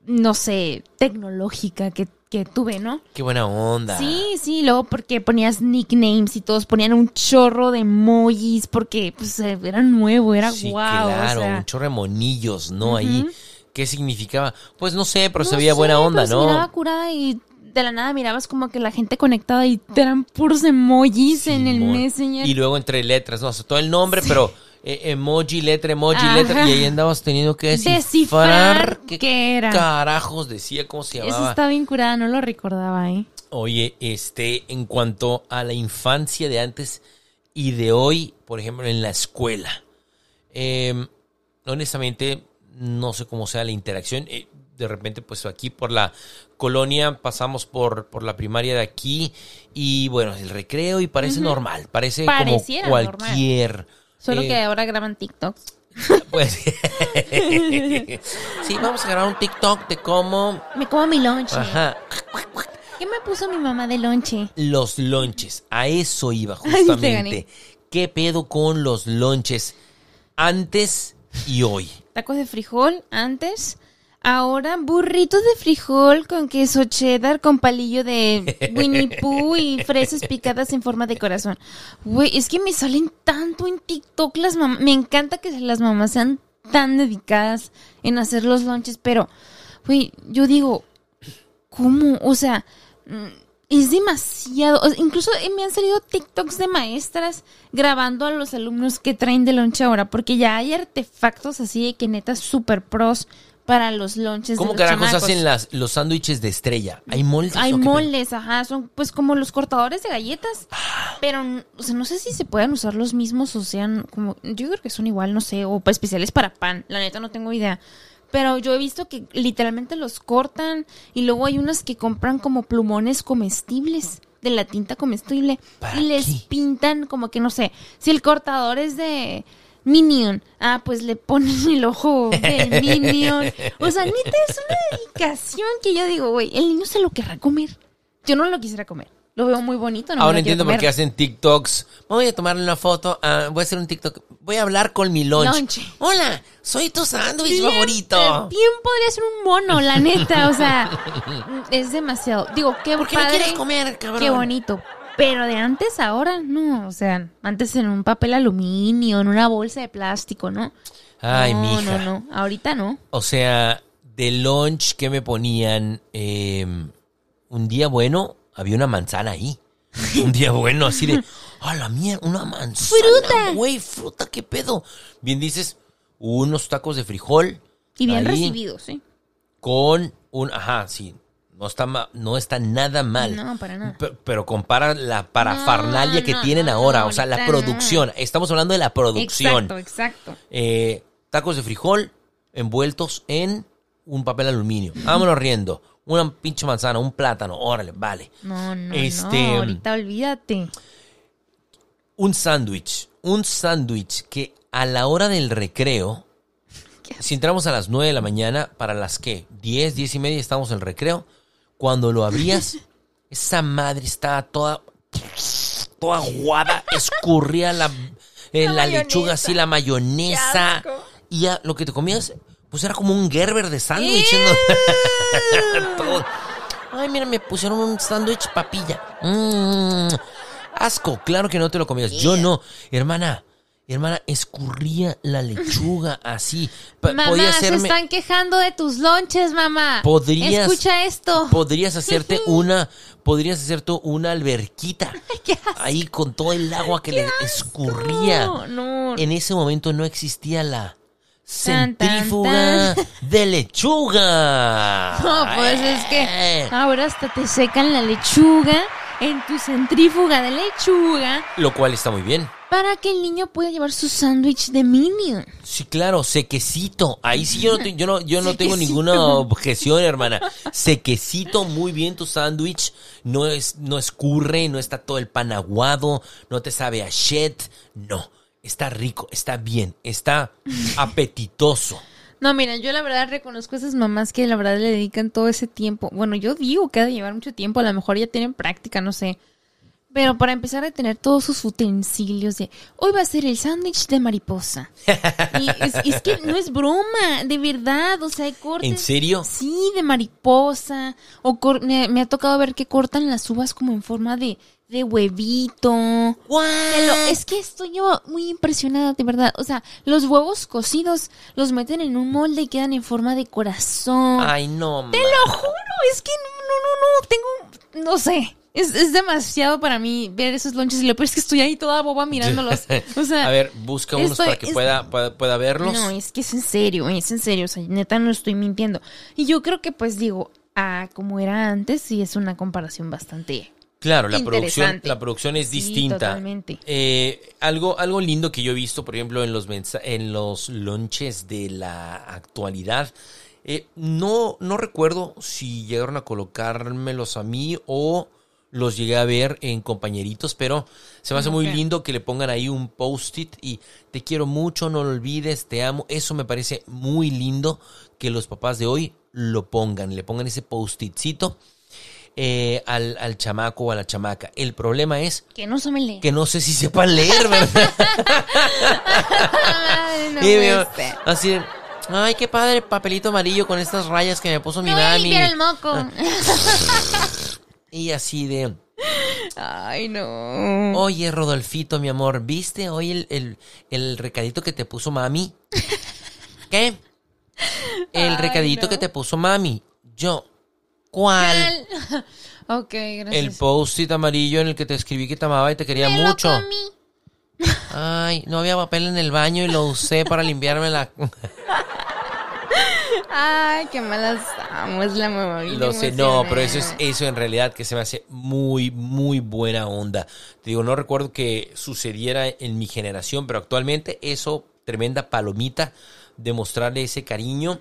no sé, tecnológica que, que tuve, ¿no? Qué buena onda. Sí, sí, luego porque ponías nicknames y todos ponían un chorro de emojis porque pues era nuevo, era Sí, guau. claro, o sea, un chorro de monillos, ¿no? Ahí. ¿Qué significaba? Pues no sé, pero se no veía buena onda, pero se ¿no? miraba curada y de la nada mirabas como que la gente conectada y eran puros emojis en el Simón. Messenger. Y luego entre letras, no sé, todo el nombre, pero eh, emoji, letra, emoji, Ajá. letra. Y ahí andabas teniendo que descifrar, Descifrar qué qué era. carajos decía, cómo se Eso llamaba. está bien curada, no lo recordaba, ¿eh? Oye, este, en cuanto a la infancia de antes y de hoy, por ejemplo, en la escuela, eh, honestamente, no sé cómo sea la interacción. Eh, de repente, pues aquí por la colonia pasamos por, por la primaria de aquí y bueno, el recreo y parece normal, parece Pareciera como normal. cualquier... Solo eh, que ahora graban TikToks. Pues, sí, vamos a grabar un TikTok de cómo... Me como mi lonche. Ajá, ¿Qué me puso mi mamá de lonche? los lonches. A eso iba justamente. ¿Qué pedo con los lonches antes y hoy? Tacos de frijol antes. Ahora burritos de frijol con queso cheddar con palillo de Winnie Pooh y fresas picadas en forma de corazón. Güey, es que me salen tanto en TikTok las mamás. Me encanta que las mamás sean tan dedicadas en hacer los lunches, pero, güey, yo digo, ¿cómo? O sea, mm, es demasiado. o sea, incluso eh, me han salido TikToks de maestras grabando a los alumnos que traen de lonche ahora, porque ya hay artefactos así de que neta super pros para los lonches. ¿Cómo de los carajos chamacos. hacen las, los sándwiches de estrella? ¿Hay moldes? Hay moldes, ajá, son pues como los cortadores de galletas. Pero, o sea, no sé si se pueden usar los mismos o sean como, yo creo que son igual, no sé, o especiales para pan, la neta no tengo idea. Pero yo he visto que literalmente los cortan y luego hay unas que compran como plumones comestibles de la tinta comestible ¿Para y les qué? pintan como que no sé, si el cortador es de Minion, ah, pues le ponen el ojo del Minion. O sea, neta es una dedicación que yo digo, güey, el niño se lo querrá comer. Yo no lo quisiera comer. Lo veo muy bonito, no Ahora entiendo por qué hacen TikToks. Voy a tomarle una foto. ah, voy a hacer un TikTok. Voy a hablar con mi lunch. Lunch. Hola, soy tu sándwich Bien, favorito. Bien podría ser un mono, la neta. O sea, es demasiado. Digo, qué ¿Por qué no padre, quieres comer, cabrón? Qué bonito. Pero de antes, ahora, no. O sea, antes en un papel aluminio, en una bolsa de plástico, ¿no? Ay, no, mija. No, no, ahorita no. O sea, de lunch que me ponían eh, un día bueno, había una manzana ahí. Un día bueno, así de, a la mierda, una manzana. Fruta. Güey, fruta, qué pedo. Bien dices, unos tacos de frijol. Y bien ahí, recibidos, ¿sí? Con un, ajá, sí. No está, ma- no está nada mal. No, para nada. Pe- Pero, compara la parafernalia No, que no, tienen no, ahora, o sea, la producción. Estamos hablando de la producción. Exacto, exacto. Eh, tacos de frijol envueltos en un papel aluminio. Vámonos riendo. Una pinche manzana, un plátano, órale, vale. No, no, Este, no. Ahorita olvídate. Un sándwich, un sándwich que a la hora del recreo, si entramos a las 9 de la mañana, para las que 10, 10 y media estamos en el recreo, cuando lo abrías, esa madre estaba toda, toda aguada, escurría la, eh, La la lechuga así, la mayonesa. Y ya lo que te comías, pues era como un Gerber de sándwich. ¿no? Ay, mira, me pusieron un sándwich papilla. Mm, asco, claro que no te lo comías. Yo no, hermana. Hermana, escurría la lechuga así. Pa- Mamá, podía se hacerme, están quejando de tus lonches, mamá. Podrías- Escucha esto. podrías hacerte una, podrías hacerte una alberquita Qué asco. ahí con todo el agua que le escurría. No, no. En ese momento no existía la centrífuga de lechuga. No, pues es que Eh. ahora hasta te secan la lechuga en tu centrífuga de lechuga Lo cual está muy bien. para que el niño pueda llevar su sándwich de Minion. Sí, claro, sequecito. Ahí sí yo no, te- yo no, yo no tengo ninguna objeción, hermana. Sequecito, muy bien tu sándwich. No es, no escurre, no está todo el pan aguado, no te sabe a shit. No, está rico, está bien, está apetitoso. No, mira, yo la verdad reconozco a esas mamás que la verdad le dedican todo ese tiempo. Bueno, yo digo que ha de llevar mucho tiempo, a lo mejor ya tienen práctica, no sé. Pero para empezar a tener todos sus utensilios de hoy va a ser el sándwich de mariposa. Y es, es que no es broma, de verdad, o sea, hay cortes. ¿En serio? Sí, de mariposa. O me ha tocado ver que cortan las uvas como en forma de, de huevito. Lo- es que estoy yo muy impresionada, de verdad. O sea, los huevos cocidos los meten en un molde y quedan en forma de corazón. Ay, no, Te lo juro, es que no, no, no, tengo, no sé. Es, es demasiado para mí ver esos lonches y lo peor es que estoy ahí toda boba mirándolos. O sea, a ver, busca unos estoy- para que es- pueda, pueda, pueda verlos. no, es que es en serio, es en serio, o sea, neta no estoy mintiendo. Y yo creo que pues digo, a como era antes, sí es una comparación bastante... Claro, la producción, la producción es Sí, distinta. totalmente. Eh, algo, algo lindo que yo he visto, por ejemplo, en los en los lonches de la actualidad, Eh, no, no recuerdo si llegaron a colocármelos a mí o los llegué a ver en compañeritos, pero se me hace muy lindo que le pongan ahí un post-it y te quiero mucho, no lo olvides, te amo. Eso me parece muy lindo que los papás de hoy lo pongan, le pongan ese post-itcito eh, al, al chamaco o a la chamaca. El problema es Que no se me lee. que no sé si sepan leer, ¿verdad? Ay, no me- así, ay, qué padre papelito amarillo con estas rayas que me puso mi mami. el moco. Y así de, Ay, no. oye, Rodolfito, mi amor, ¿viste hoy el, el, el recadito que te puso mami? ¿Qué? El Ay, recadito no. que te puso mami. Yo, ¿cuál? Ok, gracias. El post-it amarillo en el que te escribí que te amaba y te quería Me lo mucho. comí. Ay, no había papel en el baño y lo usé para limpiarme la... Ay, qué malas estamos, la mamá. Lo sé, no, pero eso es eso en realidad que se me hace muy, muy buena onda. Te digo, no recuerdo que sucediera en mi generación, pero actualmente eso, tremenda palomita de mostrarle ese cariño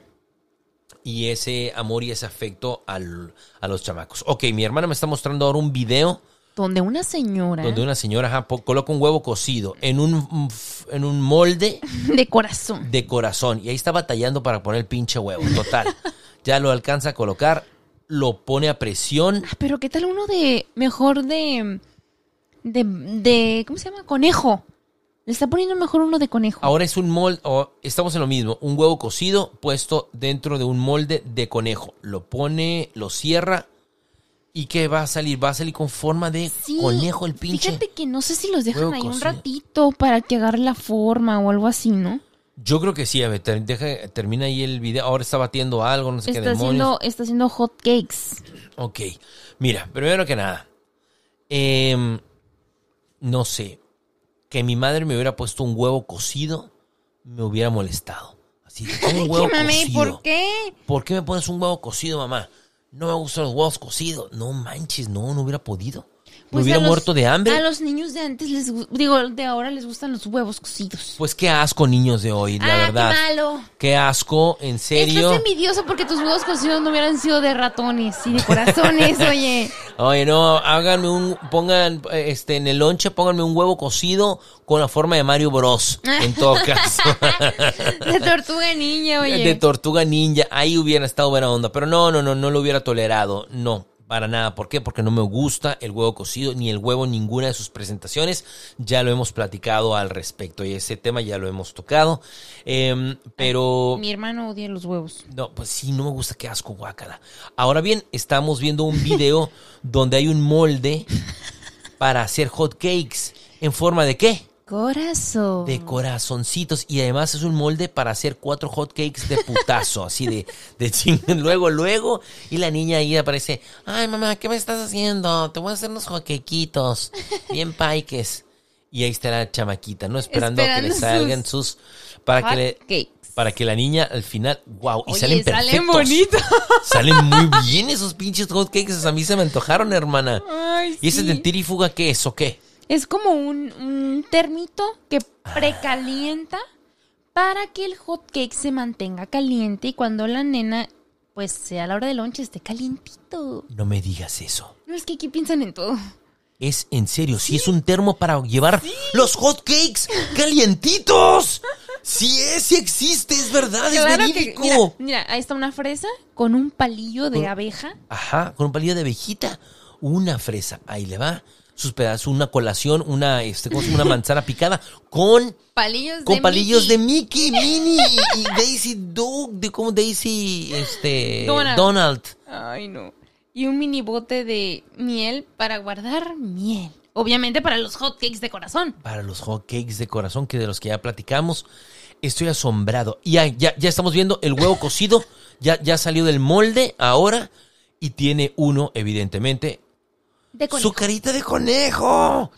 y ese amor y ese afecto al- a los chamacos. Ok, mi hermana me está mostrando ahora un video Donde una señora donde una señora ajá, coloca un huevo cocido en un, en un molde de corazón. de corazón. Y ahí está batallando para poner el pinche huevo. Total. ya lo alcanza a colocar, lo pone a presión. Ah, pero ¿qué tal uno de mejor de de de ¿cómo se llama? Conejo. Le está poniendo mejor uno de conejo. Ahora es un molde, estamos en lo mismo, un huevo cocido puesto dentro de un molde de conejo. Lo pone, lo cierra y ¿qué va a salir? Va a salir con forma de Sí, conejo el pinche. Fíjate que no sé si los dejan ahí un ratito para que agarre la forma o algo así, ¿no? Yo creo que sí, a ver, deja- termina ahí el video. Ahora está batiendo algo, no sé qué demonios. haciendo, está haciendo hot cakes. Ok, mira, primero que nada, em, no sé, que mi madre me hubiera puesto un huevo cocido, me hubiera molestado. Así, de, ¿cómo un huevo ¿Qué, mami? cocido? ¿Por qué? ¿Por qué me pones un huevo cocido, mamá? No me gustan los huevos cocidos. No manches, no, no hubiera podido. Me Pues hubiera los- muerto de hambre. A los niños de antes les digo, de ahora les gustan los huevos cocidos. Pues qué asco, niños de hoy, la ah, verdad. qué malo. Qué asco, en serio. Estás envidioso porque tus huevos cocidos no hubieran sido de ratones y de corazones, oye. Oye, no, háganme un, pongan, este, en el lonche, pónganme un huevo cocido con la forma de Mario Bros. En todo caso. De tortuga niña, oye. de tortuga ninja, ahí hubiera estado buena onda. Pero no, no, no, no lo hubiera tolerado. No, para nada. ¿Por qué? Porque no me gusta el huevo cocido, ni el huevo en ninguna de sus presentaciones. Ya lo hemos platicado al respecto y ese tema ya lo hemos tocado. Em, pero... Mi hermano odia los huevos. No, pues sí, no me gusta, qué asco, guácala. Ahora bien, estamos viendo un video donde hay un molde para hacer hot cakes. ¿En forma de qué? Corazón. De corazoncitos. Y además es un molde para hacer cuatro hot cakes de putazo, así de, de ching. Luego, luego. Y la niña ahí aparece. Ay, mamá, ¿qué me estás haciendo? Te voy a hacer unos hot cakeitos. Bien paiques. Y ahí está la chamaquita, ¿no? Esperando, que le salgan sus. para que Hot le. cakes. Para que la niña al final. ¡Wow! Y Oye, salen salen perfectos. bonitos. Salen muy bien esos pinches hot cakes. A mí se me antojaron, hermana. Ay, ¿Y ese de tirifuga qué es o qué? Es como un, un termito que precalienta para que el hot cake se mantenga caliente y cuando la nena, pues sea la hora del lunch, esté calientito. No me digas eso. No es que aquí piensan en todo. Es en serio, si es un termo para llevar los hot cakes calientitos. Sí es, sí existe, es verdad, es Claro que, verídico. mira, mira, ahí está una fresa con un palillo de Con- abeja. Ajá, con un palillo de abejita. Una fresa, ahí le va. Sus pedazos, una colación, una, este, ¿cómo se llama? una manzana picada con, Palillos con de palillos Mickey. de Mickey, Minnie y, y Daisy Duke, de como Daisy, este, Donald. Donald. Ay, no. Y un mini bote de miel para guardar miel. Obviamente para los hot cakes de corazón. Para los hot cakes de corazón, que de los que ya platicamos, estoy asombrado. Y ya, ya, ya estamos viendo el huevo cocido, ya, ya salió del molde ahora y tiene uno, evidentemente, De conejo. su carita de conejo.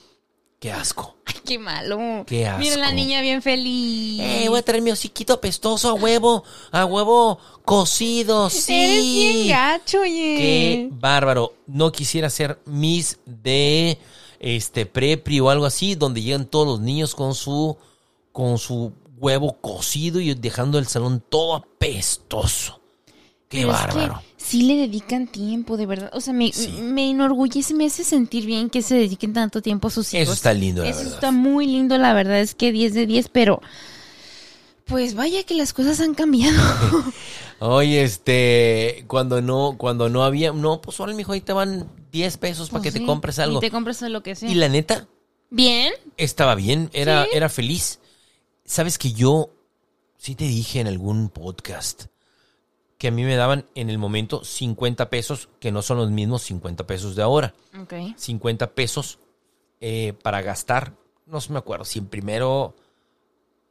¡Qué asco! Ay, qué malo. Qué asco. Mira la niña bien feliz. Eh, voy a traer mi hociquito apestoso a huevo, a huevo cocido, sí. Eres bien gacho, oye. Qué bárbaro. No quisiera ser Miss de este prepri o algo así, donde llegan todos los niños con su con su huevo cocido y dejando el salón todo apestoso. Qué Pero es que bárbaro. Sí le dedican tiempo, de verdad. O sea, me, Sí. me enorgullece, me hace sentir bien que se dediquen tanto tiempo a sus hijos. Eso está lindo, la Eso verdad. está muy lindo, la verdad es que 10 de 10, pero pues vaya que las cosas han cambiado. Oye, este, cuando no, cuando no había, no, pues ahora mijo, ahí te van 10 pesos para Pues que te compres algo. Y te compres lo que sea. Y la neta, Bien. estaba bien, era, Sí. era feliz. Sabes que yo sí te dije en algún podcast que a mí me daban en el momento 50 pesos, que no son los mismos 50 pesos de ahora. Ok. 50 pesos eh, para gastar. No me acuerdo si en primero.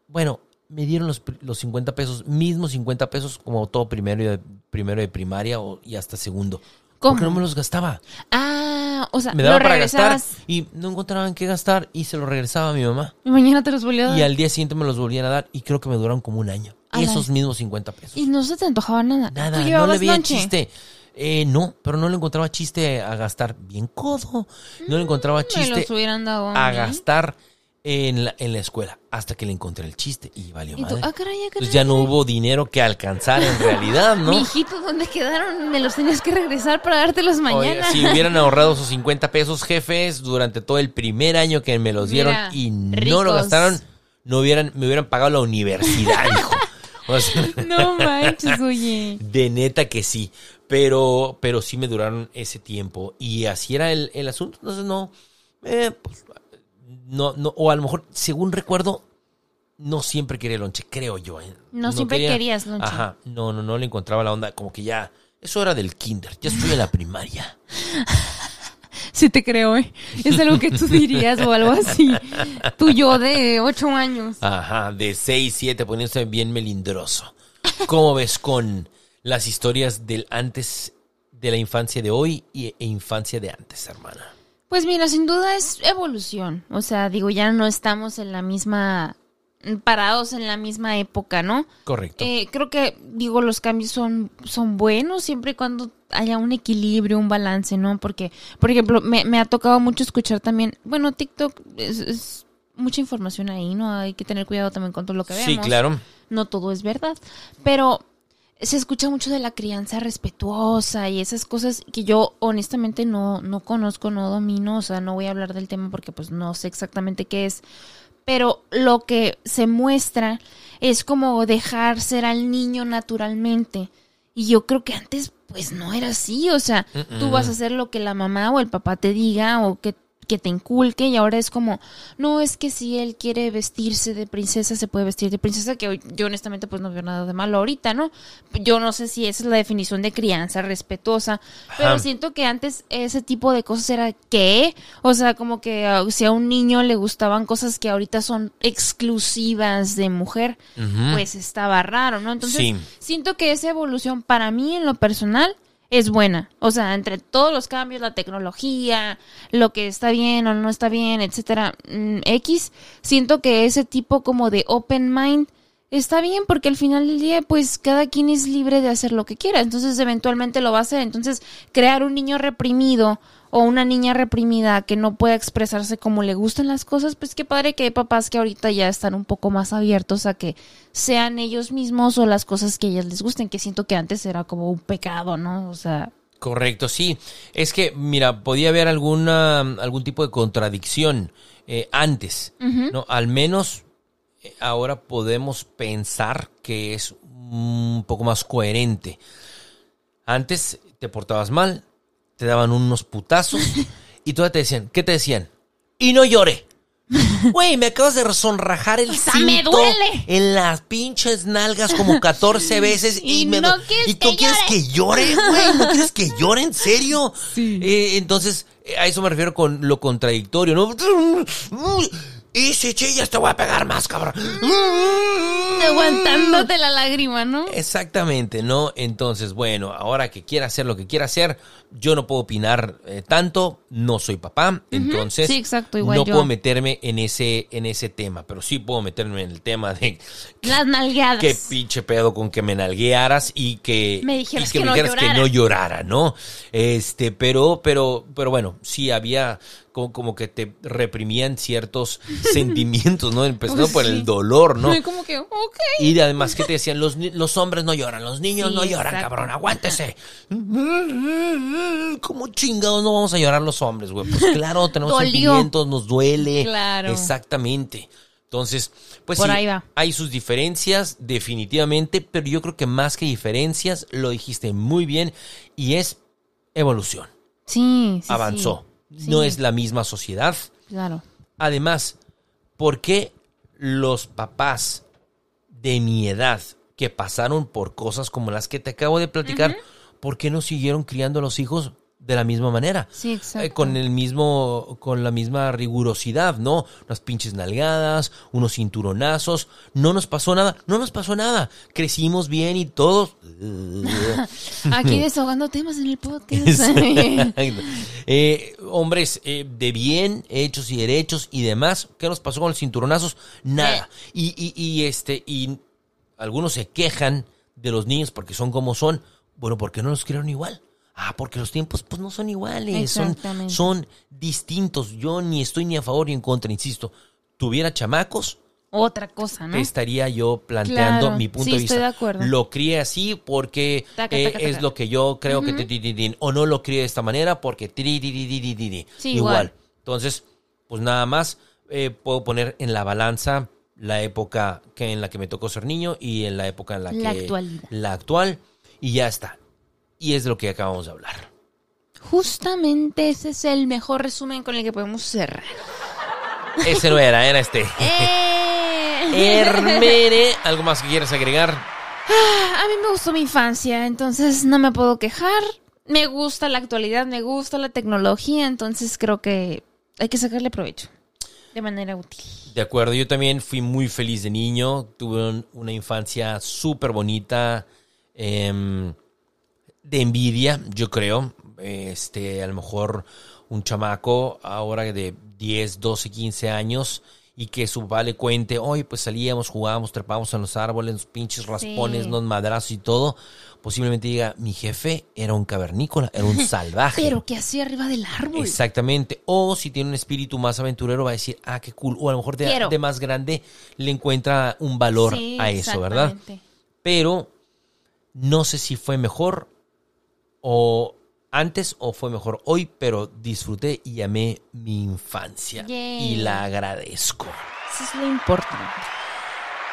Bueno, me dieron los, los 50 pesos, mismos 50 pesos, como todo primero de, primero de primaria o, y hasta segundo. ¿Cómo? Porque no me los gastaba. Ah, o sea, Me daba para gastar y no encontraba en qué gastar y se lo regresaba a mi mamá. y mañana te los volvió a dar. Y al día siguiente me los volvían a dar y creo que me duraron como un año. Ala. Esos mismos 50 pesos. Y no se te antojaba nada. Nada, ¿Tú no le veía chiste. Eh, no, pero no le encontraba chiste a gastar bien codo. No le encontraba Me chiste los hubieran dado a gastar en la, en la escuela hasta que le encontré el chiste y valió Y tú, madre. ah, caray, caray. Entonces ya no hubo dinero que alcanzar en realidad, ¿no? Mi hijito, ¿dónde quedaron? Me los tenías que regresar para dártelos mañana. Oye, si hubieran ahorrado esos 50 pesos, jefes, durante todo el primer año que me los dieron Mira, y no ricos. lo gastaron, no hubieran, me hubieran pagado la universidad, hijo. O sea, No manches, oye. de neta que sí. Pero, pero sí me duraron ese tiempo. Y así era el, el asunto. Entonces no. eh, pues, no, no. O a lo mejor, según recuerdo, no siempre quería lonche, creo yo. ¿eh? No siempre querías lonche. Ajá. No, no, no le encontraba la onda. Como que ya. Eso era del kinder. Ya estoy en la primaria. Sí te creo, ¿eh? Es algo que tú dirías o algo así. Tú yo de ocho años. Ajá. De 6, 7, poniéndose bien melindroso. ¿Cómo ves con las historias del antes de la infancia de hoy y, e infancia de antes, hermana? Pues mira, sin duda es evolución. O sea, digo, ya no estamos en la misma, parados en la misma época, ¿no? Correcto. Eh, creo que, digo, los cambios son, son buenos siempre y cuando haya un equilibrio, un balance, ¿no? Porque, por ejemplo, me, me ha tocado mucho escuchar también, bueno, TikTok es, es mucha información ahí, ¿no? Hay que tener cuidado también con todo lo que vemos. sí, claro. No todo es verdad, pero se escucha mucho de la crianza respetuosa y esas cosas que yo honestamente no, no conozco, no domino, o sea, no voy a hablar del tema porque pues no sé exactamente qué es, pero lo que se muestra es como dejar ser al niño naturalmente. Y yo creo que antes pues no era así, o sea, tú vas a hacer lo que la mamá o el papá te diga o que que te inculque y ahora es como, no, es que si él quiere vestirse de princesa, se puede vestir de princesa, que hoy- yo honestamente pues no veo nada de malo ahorita, ¿no? Yo no sé si esa es la definición de crianza respetuosa, pero siento que antes ese tipo de cosas era, ¿qué? O sea, como que ah, si a un niño le gustaban cosas que ahorita son exclusivas de mujer, pues estaba raro, ¿no? Entonces, Sí. siento que esa evolución para mí en lo personal es buena. O sea, entre todos los cambios, la tecnología, lo que está bien o no está bien, etcétera, mm, X, siento que ese tipo como de open mind está bien porque al final del día pues cada quien es libre de hacer lo que quiera, entonces eventualmente lo va a hacer. Entonces, crear un niño reprimido o una niña reprimida que no pueda expresarse como le gustan las cosas, pues qué padre que hay papás que ahorita ya están un poco más abiertos a que sean ellos mismos o las cosas que a ellas les gusten, que siento que antes era como un pecado, ¿no? O sea, Correcto, sí. Es que, mira, podía haber alguna, algún tipo de contradicción eh, antes, ¿no? Al menos eh, ahora podemos pensar que es un poco más coherente. Antes te portabas mal, te daban unos putazos y todavía te decían, ¿qué te decían? Y no llore. Güey, me acabas de sonrajar el sea, me cinto duele. en las pinches nalgas como 14 veces y, Y me no ¿Y tú que quieres que llore, güey? ¿No quieres que llore en serio? Eh, entonces, eh, a eso me refiero con lo contradictorio, ¿no? Y si chillas te voy a pegar más, cabrón. aguantándote la lágrima, ¿no? Exactamente, ¿no? Entonces, bueno, ahora que quiera hacer lo que quiera hacer, yo no puedo opinar eh, tanto, no soy papá, entonces Sí, exacto, igual no yo. puedo meterme en ese, en ese tema, pero sí puedo meterme en el tema de Las nalgadas. qué pinche pedo con que me nalguearas y que Me dijeras y que no dijeras que llorara. no llorara, ¿no? Este, pero, pero, pero bueno, sí había como, como que te reprimían ciertos, sentimientos, ¿no? Empezando Pues por sí. el dolor, ¿no? Y como que, ok. Y además, ¿qué te decían? Los, los hombres no lloran, los niños Sí, no lloran, exacto. cabrón, aguántese. ¿Cómo chingados no vamos a llorar los hombres, güey? Pues claro, tenemos Dolió. sentimientos, nos duele. Claro. Exactamente. Entonces, pues Por sí, ahí va. hay sus diferencias, definitivamente, pero yo creo que más que diferencias, lo dijiste muy bien, y es evolución. Sí, sí. Avanzó. Sí. No es la misma sociedad. Claro. Además, ¿por qué los papás de mi edad que pasaron por cosas como las que te acabo de platicar, ¿por qué no siguieron criando a los hijos de la misma manera? Sí, exacto. Eh, con el mismo, con la misma rigurosidad, ¿no? Unas pinches nalgadas, unos cinturonazos. No nos pasó nada, no nos pasó nada. Crecimos bien y todos. Aquí desahogando temas en el podcast. Exacto. Eh, hombres eh, de bien, hechos y derechos y demás. ¿Qué nos pasó con los cinturonazos? Nada. Y, y, y, este, y algunos se quejan de los niños porque son como son. Bueno, ¿por qué no los criaron igual? Ah, porque los tiempos pues no son iguales, son, Exactamente. son distintos. Yo ni estoy ni a favor ni en contra, insisto. Tuviera chamacos, Otra cosa, ¿no? te estaría yo planteando Claro, mi punto sí, de vista. estoy de acuerdo. Lo crié así porque Taca, eh, taca, es lo que yo creo que... ti, O no lo crié de esta manera porque... Sí, igual. igual. Entonces, pues nada más eh, puedo poner en la balanza la época que en la que me tocó ser niño y en la época en la, La que... actualidad. La actual. Y ya está. Y es de lo que acabamos de hablar. Justamente ese es el mejor resumen con el que podemos cerrar. Ese no era, era este. ¡Eh! Hermene, ¿algo más que quieras agregar? A mí me gustó mi infancia, entonces no me puedo quejar. Me gusta la actualidad, me gusta la tecnología, entonces creo que hay que sacarle provecho de manera útil. De acuerdo, yo también fui muy feliz de niño, tuve un- una infancia súper bonita, em, de envidia, yo creo. Este, a lo mejor un chamaco ahora de 10, 12, 15 años y que su papá le cuente, oye, pues salíamos, jugábamos, trepábamos en los árboles, los pinches raspones, Sí. los madrazos y todo. Posiblemente diga, mi jefe era un cavernícola, era un salvaje. Pero ¿qué hacía arriba del árbol? Exactamente. O si tiene un espíritu más aventurero, va a decir, ah, qué cool. O a lo mejor de, más grande le encuentra un valor Sí, a eso, ¿verdad? Pero no sé si fue mejor o antes o fue mejor hoy, pero disfruté y amé mi infancia. Yay. Y la agradezco. Eso es lo importante.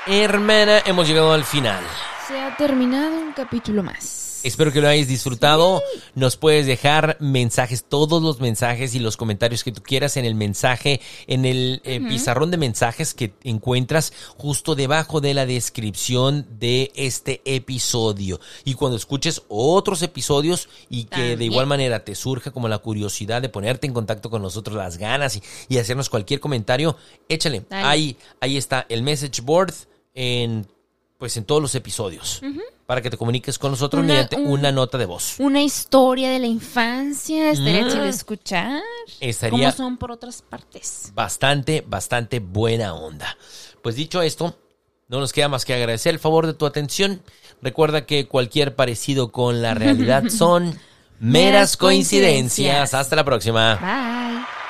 Hermana, hemos llegado al final. Se ha terminado un capítulo más. Espero que lo hayas disfrutado. Nos puedes dejar mensajes, todos los mensajes y los comentarios que tú quieras en el mensaje, en el eh, pizarrón de mensajes que encuentras justo debajo de la descripción de este episodio. Y cuando escuches otros episodios y que de igual manera te surja como la curiosidad de ponerte en contacto con nosotros, las ganas y, y hacernos cualquier comentario, échale. Dale. Ahí, ahí está el message board en pues en todos los episodios para que te comuniques con nosotros Una- mediante un- una nota de voz. Una historia de la infancia, estaría Mm. chido escuchar. Estaría- ¿Cómo son por otras partes? Bastante, bastante buena onda. Pues dicho esto, no nos queda más que agradecer el favor de tu atención. Recuerda que cualquier parecido con la realidad son meras coincidencias. Hasta la próxima. Bye.